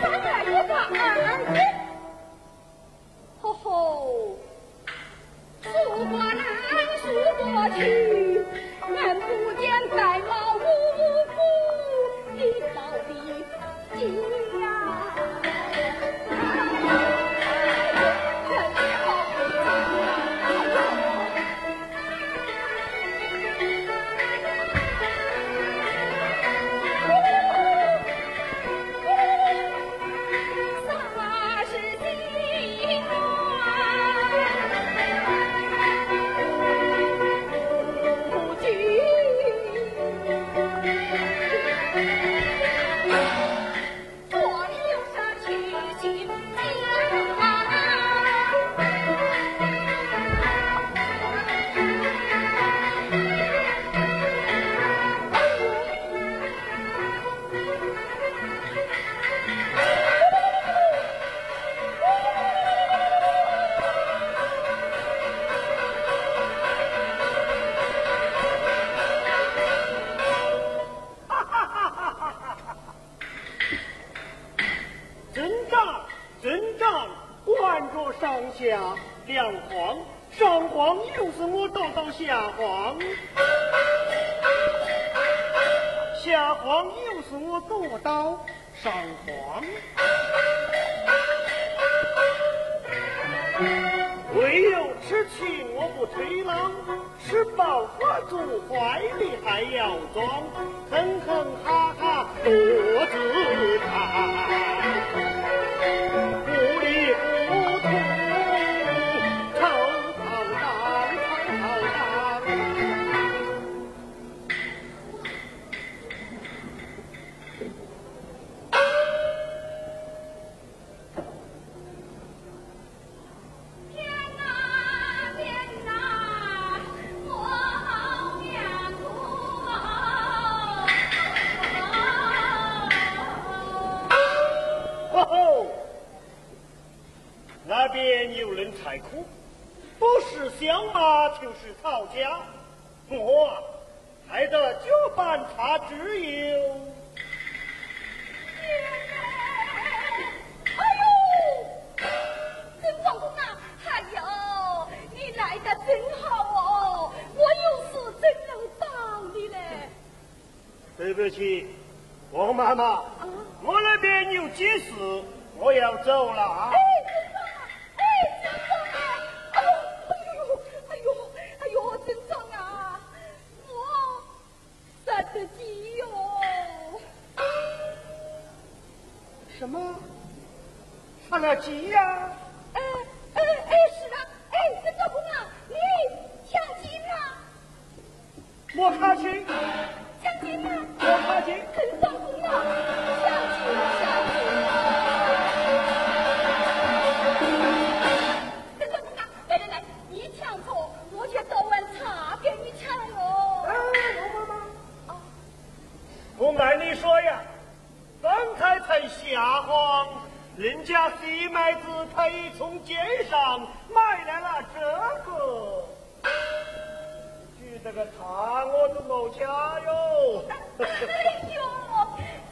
三月一个二。人才苦不是小马就是曹家。我啊还得交办他只有什么？看了急呀？哎哎哎是啊哎人家不能你抢金呐莫卡金抢金呐莫卡金大黄人家是麦子他已从街上买来了这个举这个茶我都没加哟。哎呦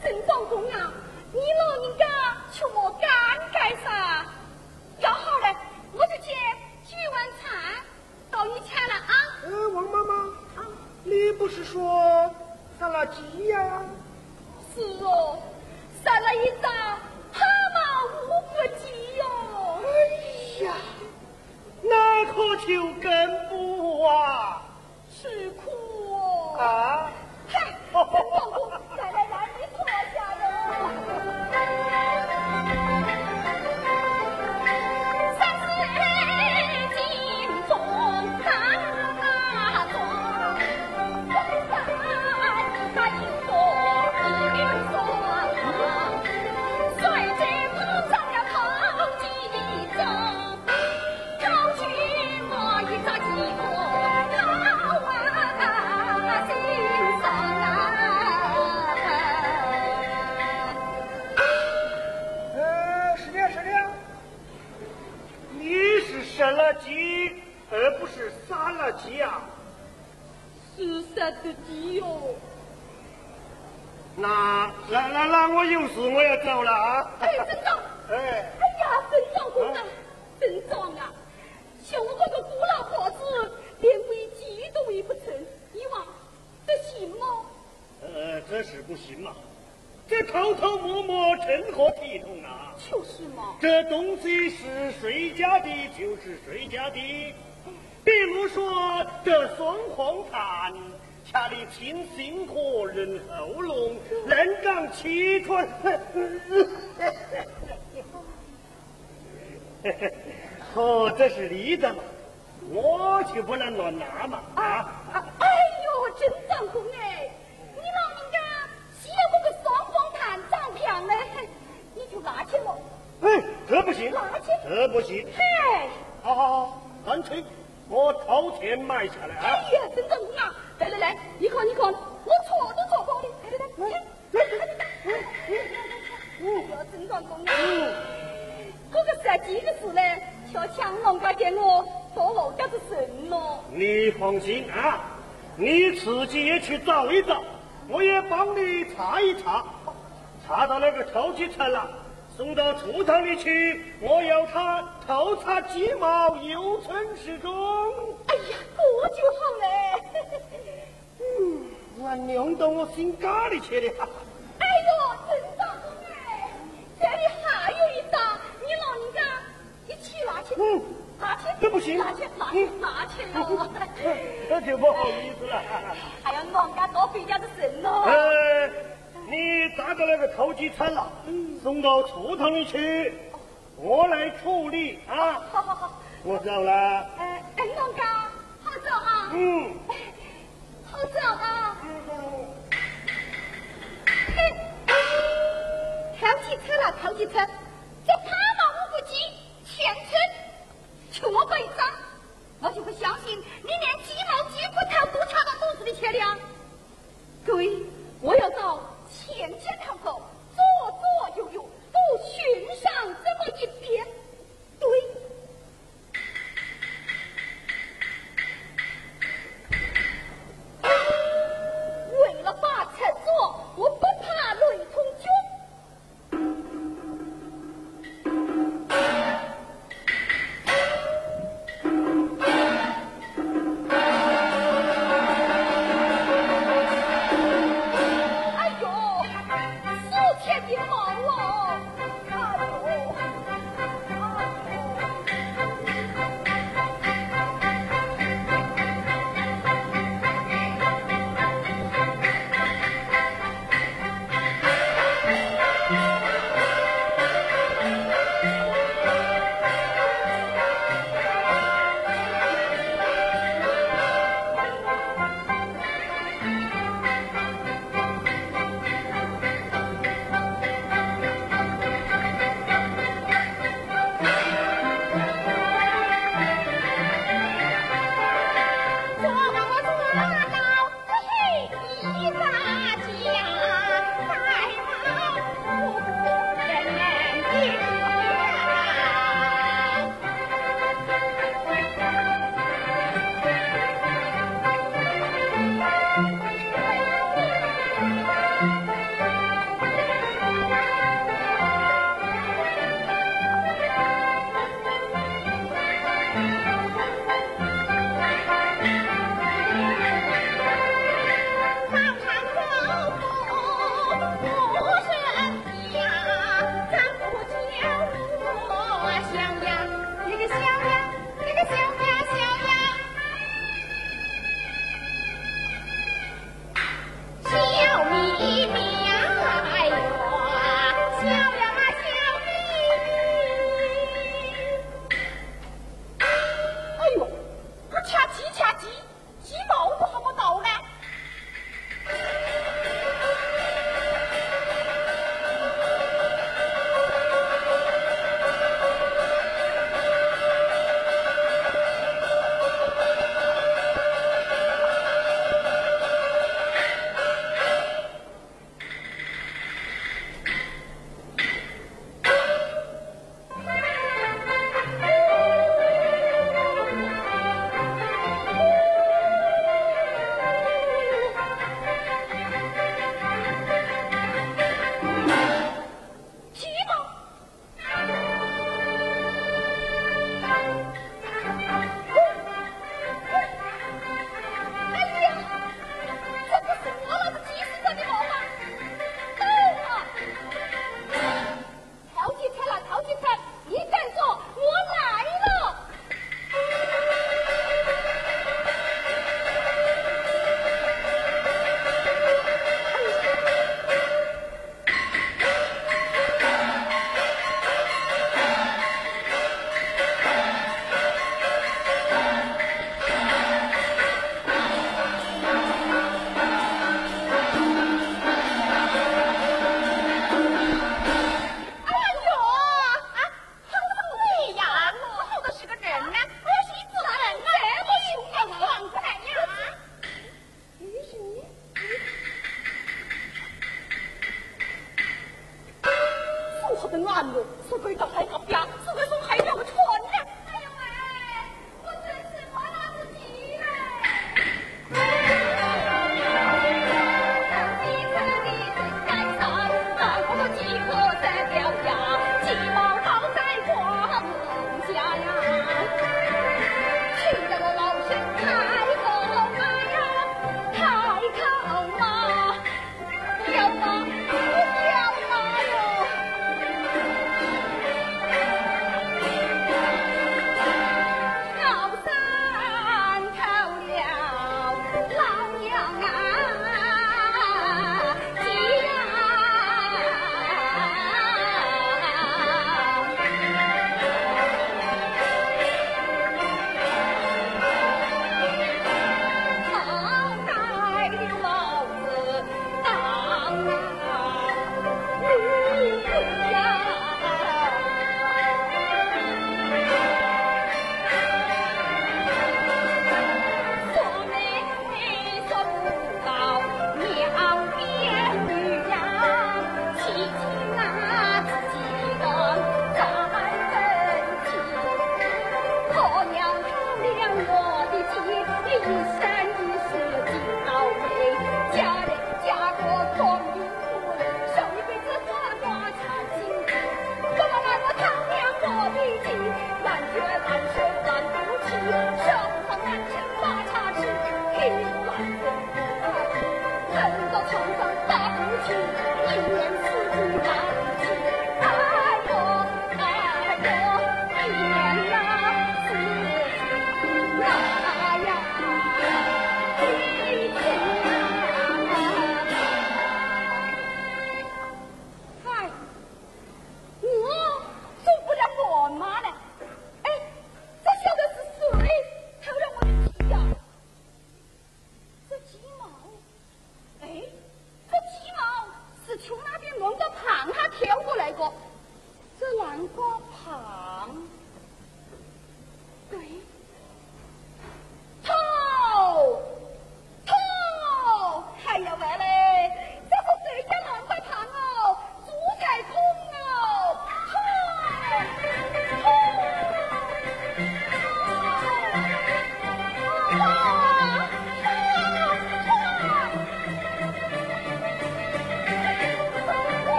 真放松啊你老人家却莫尴尬噻要好嘞我就去取碗茶到你家了啊。嗯王妈妈啊。你不是说咱那鸡呀？是哦。杀了一张蛤蟆乌骨鸡哟。哎呀，那可就更不啊！吃苦哦。啊！嗨，郑长公，的鸡哟。那那那那我有事我要走了啊！哎，镇长，哎，哎呀，镇长公啊，镇长啊，像我这个孤老婆子，连喂鸡都喂不成，你望这行吗？呃，这是不行嘛。这偷偷摸摸成何体统啊？就是嘛。这东西是谁家的，就是谁家的。比如说这双黄炭，掐的清心火，润喉咙，能长气喘。哦，这是你的嘛，我就不能乱拿嘛啊！哎呦，真当公哎，你老人家喜欢我个双黄炭长漂亮哎，你就拿去了。哎，这不行拿去，这不行。嘿，好好好，干脆我掏钱买下来啊！哎呀，镇长公啊，来来来，你看你看，我错都错过的，来来来，来来来，哎呀，镇长公啊，这个杀鸡的事呢，小强啷个给我多落点子神咯？你放心啊，你自己也去找一找，我也帮你查一查，查到那个超级城了，送到厨堂里去，我要他偷擦鸡毛，又称是忠。哎呀，这就好嘞。嗯，我娘到我心肝里去了。哎呦，镇长公哎，这里还有一张，你老人家一起拿去，嗯，拿去，这不行拿去，拿去，拿去哟。那就不好意思了。还要老人家多费点子神咯。呃，你砸到那个投机餐了，送到厨房里去，我来处理啊。好好好，我走了。哎哎，老人家好走啊，嗯。好走啊。嘿，偷鸡车了，偷鸡车，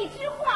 一枝花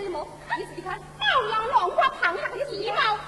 你自己看，貌样乱花，胖还个鸡毛。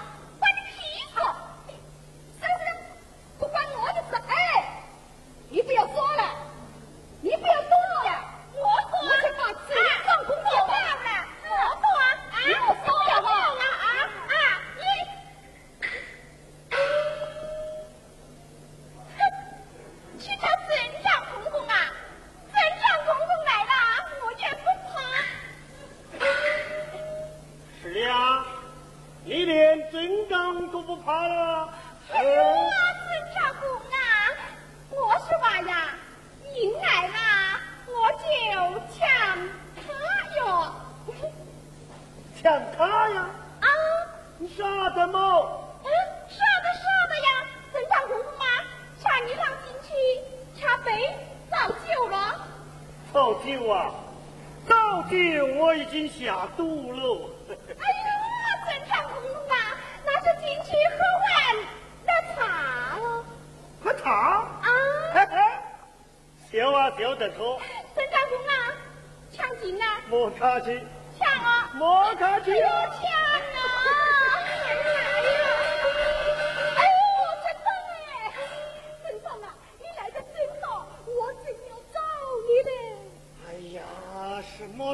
我已经下毒了！哎呦，工啊，那进去喝那茶。喝茶？啊！啊得脱。孙长工啊，抢金啊！莫客气。抢啊！莫客气。抢。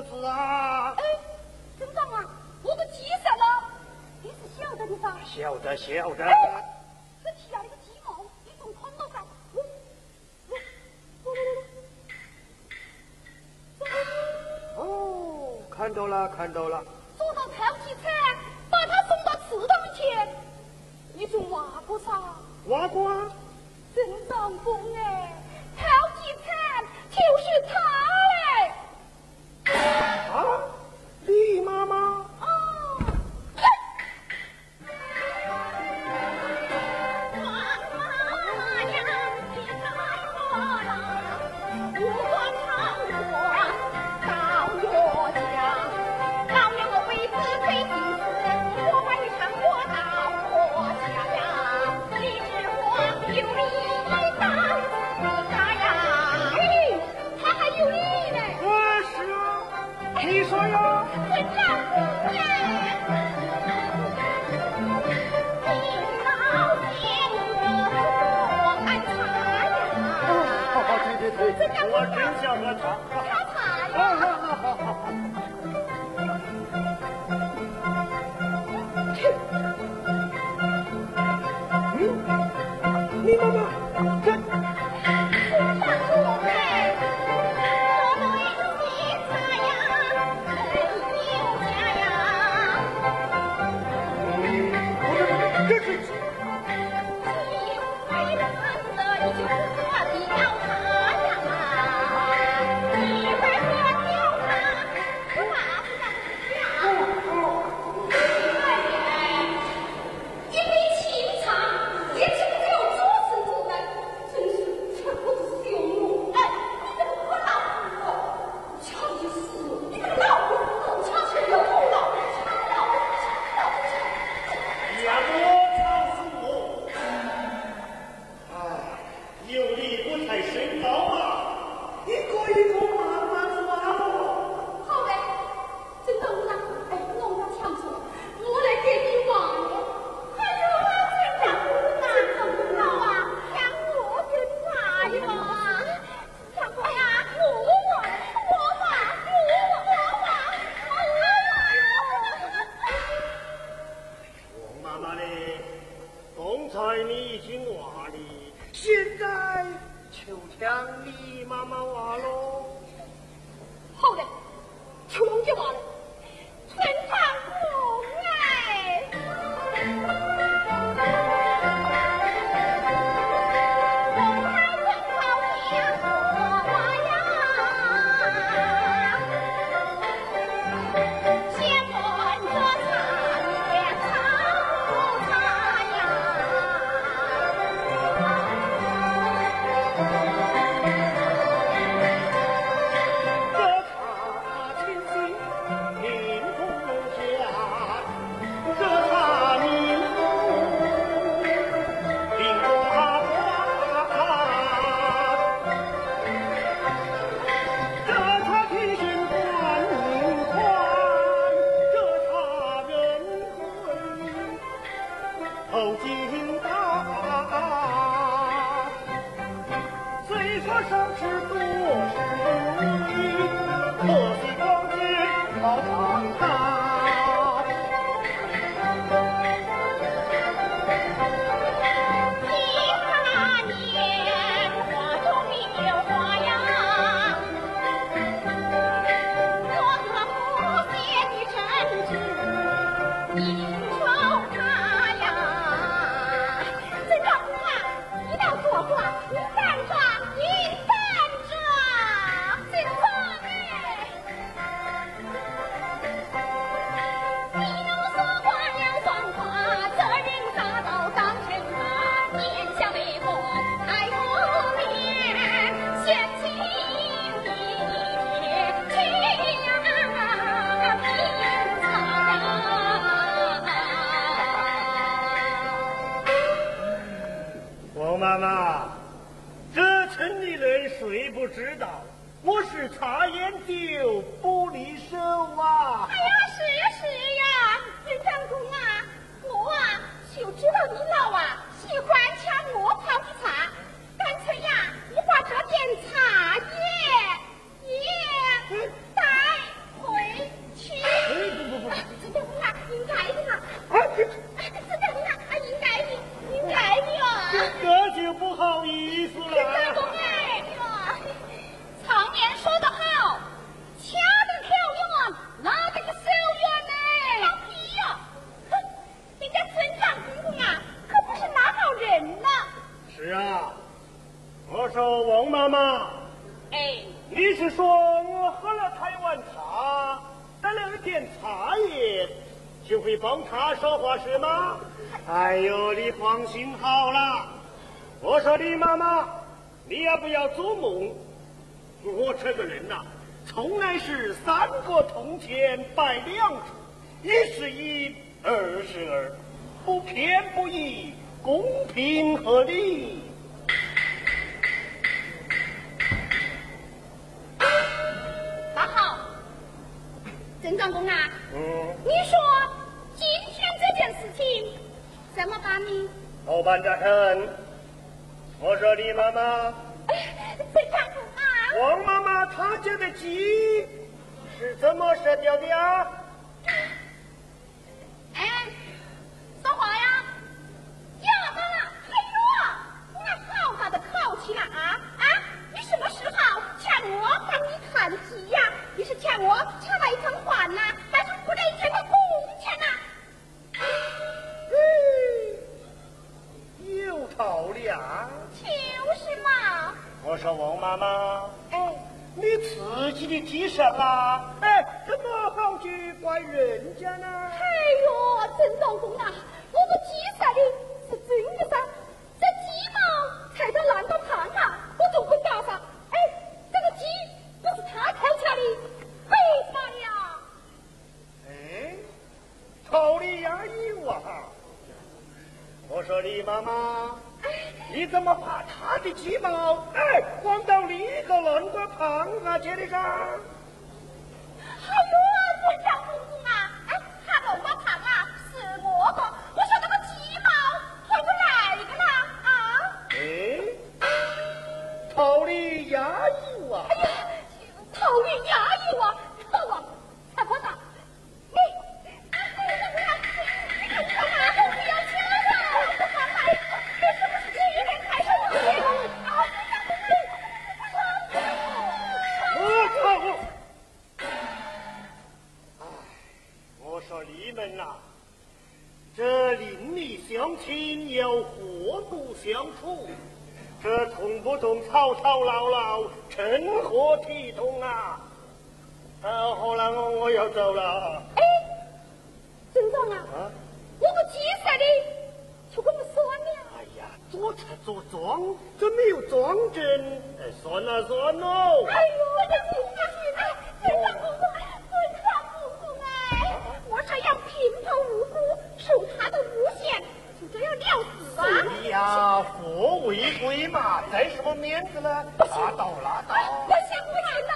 子啊！哎，镇长啊，我都急死了，你是晓得的吧？晓得晓得。哎，这下那个鸡毛，你从窗户上。看到了看到了。坐到超级车，把他送到祠堂去。你从挖过啥？挖过。啊。真当公哎，超级车就是他。说王妈妈，哎，你是说我喝了台湾茶，得了点茶叶，就会帮他说话是吗？哎呦，你放心好了，我说你妈妈，你要不要做梦？我这个人呐、从来是三个铜钱摆两处，一是一，二是二，不偏不倚，公平合理。郑庄公啊？嗯。你说今天这件事情怎么办呢？老板在很我说你妈妈。哎非常不啊。王妈妈她家的鸡是怎么杀掉的啊？不违规嘛，在什么面子呢？拉倒拉倒，我先不来了。